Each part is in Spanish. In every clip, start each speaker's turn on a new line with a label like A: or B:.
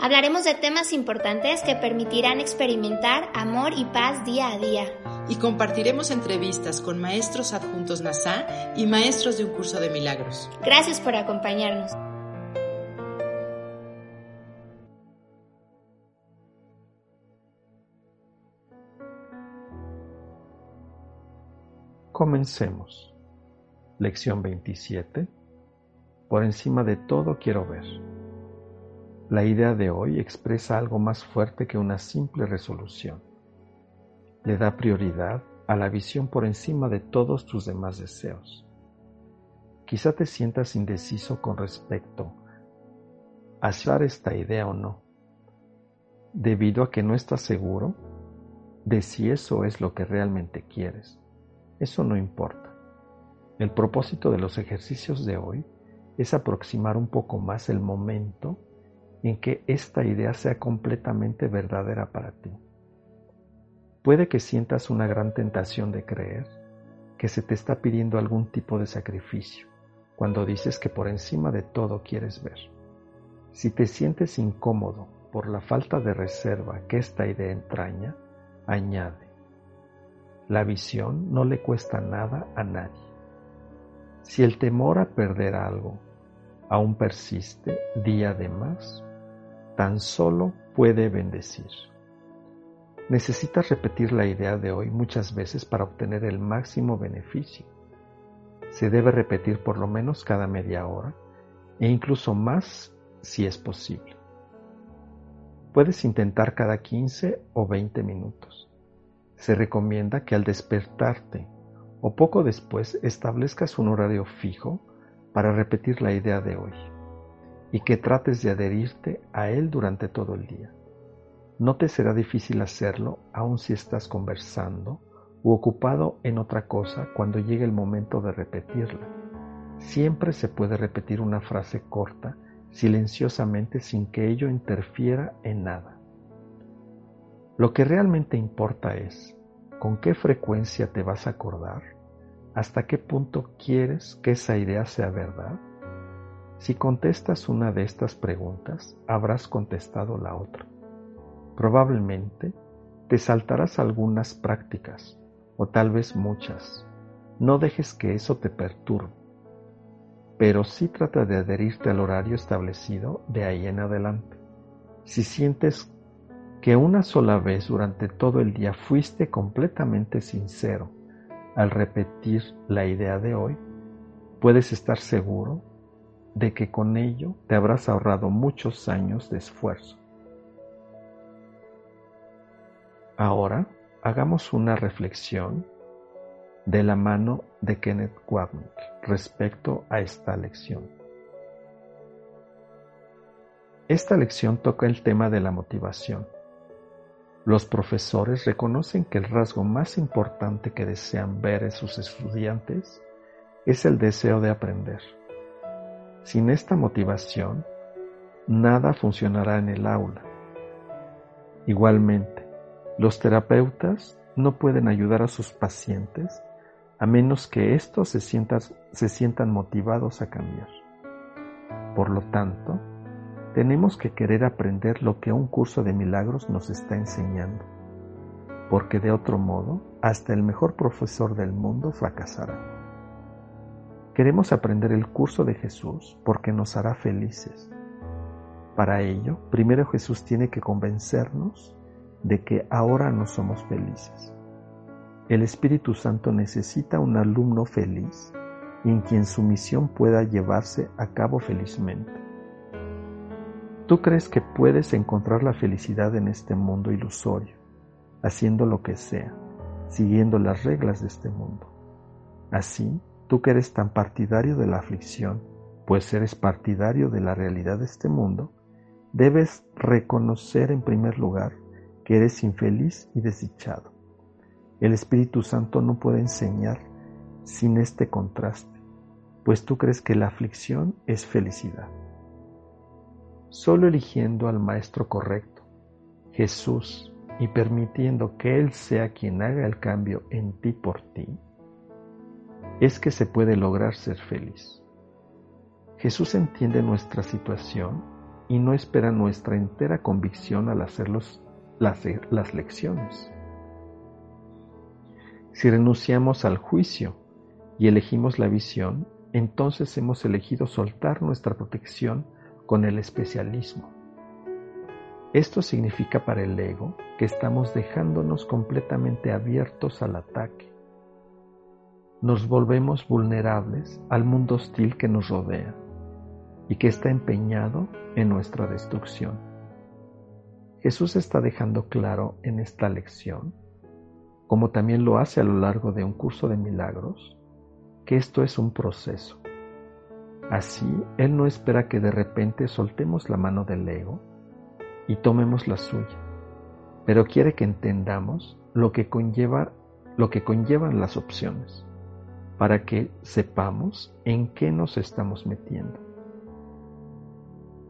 A: Hablaremos de temas importantes que permitirán experimentar amor y paz día a día.
B: Y compartiremos entrevistas con maestros adjuntos NASA y maestros de un curso de milagros.
A: Gracias por acompañarnos.
C: Comencemos. Lección 27. Por encima de todo quiero ver. La idea de hoy expresa algo más fuerte que una simple resolución. Le da prioridad a la visión por encima de todos tus demás deseos. Quizá te sientas indeciso con respecto a dar esta idea o no, debido a que no estás seguro de si eso es lo que realmente quieres. Eso no importa. El propósito de los ejercicios de hoy es aproximar un poco más el momento en que esta idea sea completamente verdadera para ti. Puede que sientas una gran tentación de creer que se te está pidiendo algún tipo de sacrificio cuando dices que por encima de todo quieres ver. Si te sientes incómodo por la falta de reserva que esta idea entraña, añade, la visión no le cuesta nada a nadie. Si el temor a perder algo aún persiste día de más, tan solo puede bendecir. Necesitas repetir la idea de hoy muchas veces para obtener el máximo beneficio. Se debe repetir por lo menos cada media hora e incluso más si es posible. Puedes intentar cada 15 o 20 minutos. Se recomienda que al despertarte o poco después establezcas un horario fijo para repetir la idea de hoy y que trates de adherirte a él durante todo el día. No te será difícil hacerlo aun si estás conversando u ocupado en otra cosa cuando llegue el momento de repetirla. Siempre se puede repetir una frase corta silenciosamente sin que ello interfiera en nada. Lo que realmente importa es con qué frecuencia te vas a acordar, hasta qué punto quieres que esa idea sea verdad. Si contestas una de estas preguntas, habrás contestado la otra. Probablemente te saltarás algunas prácticas, o tal vez muchas. No dejes que eso te perturbe, pero sí trata de adherirte al horario establecido de ahí en adelante. Si sientes que una sola vez durante todo el día fuiste completamente sincero al repetir la idea de hoy, puedes estar seguro de que con ello te habrás ahorrado muchos años de esfuerzo. Ahora hagamos una reflexión de la mano de Kenneth Wapnick respecto a esta lección. Esta lección toca el tema de la motivación los profesores reconocen que el rasgo más importante que desean ver en sus estudiantes es el deseo de aprender. Sin esta motivación, nada funcionará en el aula. Igualmente, los terapeutas no pueden ayudar a sus pacientes a menos que éstos se se sientan motivados a cambiar. Por lo tanto, tenemos que querer aprender lo que un curso de milagros nos está enseñando, porque de otro modo, hasta el mejor profesor del mundo fracasará. Queremos aprender el curso de Jesús porque nos hará felices. Para ello, primero Jesús tiene que convencernos de que ahora no somos felices. El Espíritu Santo necesita un alumno feliz en quien su misión pueda llevarse a cabo felizmente. Tú crees que puedes encontrar la felicidad en este mundo ilusorio, haciendo lo que sea, siguiendo las reglas de este mundo. Así, tú que eres tan partidario de la aflicción, pues eres partidario de la realidad de este mundo, debes reconocer en primer lugar que eres infeliz y desdichado. El Espíritu Santo no puede enseñar sin este contraste, pues tú crees que la aflicción es felicidad. Solo eligiendo al Maestro correcto, Jesús, y permitiendo que Él sea quien haga el cambio en ti por ti, es que se puede lograr ser feliz. Jesús entiende nuestra situación y no espera nuestra entera convicción al hacer las, las lecciones. Si renunciamos al juicio y elegimos la visión, entonces hemos elegido soltar nuestra protección con el especialismo. Esto significa para el ego que estamos dejándonos completamente abiertos al ataque. Nos volvemos vulnerables al mundo hostil que nos rodea y que está empeñado en nuestra destrucción. Jesús está dejando claro en esta lección, como también lo hace a lo largo de un curso de milagros, que esto es un proceso. Así, Él no espera que de repente soltemos la mano del ego y tomemos la suya, pero quiere que entendamos lo que lo que conllevan las opciones, para que sepamos en qué nos estamos metiendo.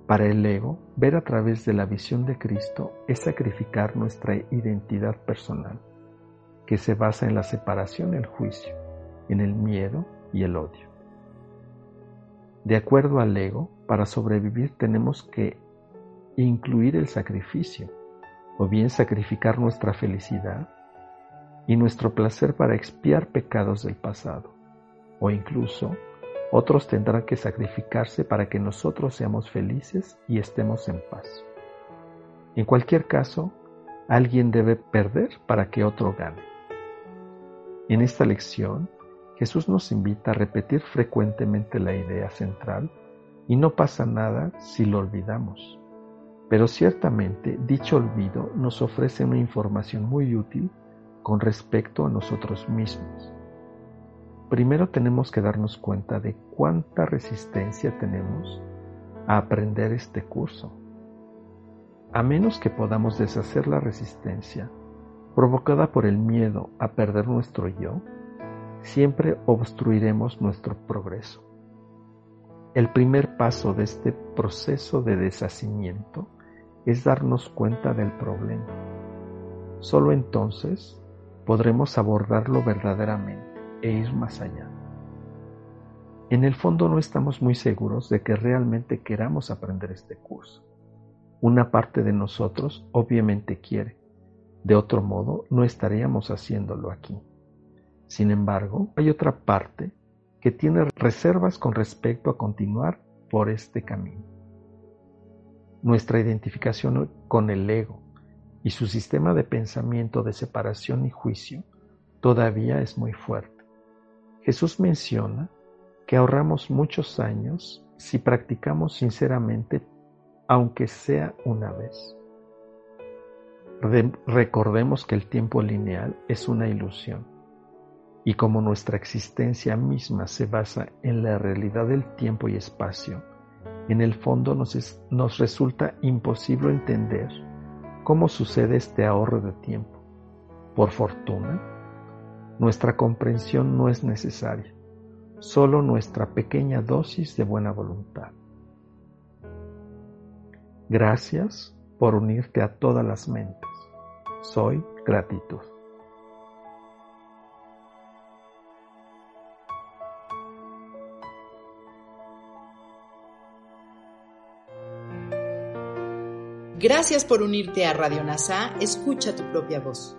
C: Para el ego, ver a través de la visión de Cristo es sacrificar nuestra identidad personal, que se basa en la separación el juicio, en el miedo y el odio. De acuerdo al ego, para sobrevivir tenemos que incluir el sacrificio, o bien sacrificar nuestra felicidad y nuestro placer para expiar pecados del pasado, o incluso otros tendrán que sacrificarse para que nosotros seamos felices y estemos en paz. En cualquier caso, alguien debe perder para que otro gane. En esta lección, Jesús nos invita a repetir frecuentemente la idea central y no pasa nada si lo olvidamos. Pero ciertamente dicho olvido nos ofrece una información muy útil con respecto a nosotros mismos primero tenemos que darnos cuenta de cuánta resistencia tenemos a aprender este curso. A menos que podamos deshacer la resistencia provocada por el miedo a perder nuestro yo, siempre obstruiremos nuestro progreso. El primer paso de este proceso de deshacimiento es darnos cuenta del problema. Solo entonces podremos abordarlo verdaderamente e ir más allá. En el fondo no estamos muy seguros de que realmente queramos aprender este curso. Una parte de nosotros obviamente quiere, de otro modo no estaríamos haciéndolo aquí. Sin embargo, hay otra parte que tiene reservas con respecto a continuar por este camino. Nuestra identificación con el ego y su sistema de pensamiento de separación y juicio todavía es muy fuerte. Jesús menciona que ahorramos muchos años si practicamos sinceramente, aunque sea una vez. recordemos que el tiempo lineal es una ilusión y como nuestra existencia misma se basa en la realidad del tiempo y espacio, en el fondo nos, nos resulta imposible entender cómo sucede este ahorro de tiempo. Por fortuna, nuestra comprensión no es necesaria, solo nuestra pequeña dosis de buena voluntad. Gracias por unirte a todas las mentes. Soy gratitud.
B: Gracias por unirte a Radio NASA. Escucha tu propia voz.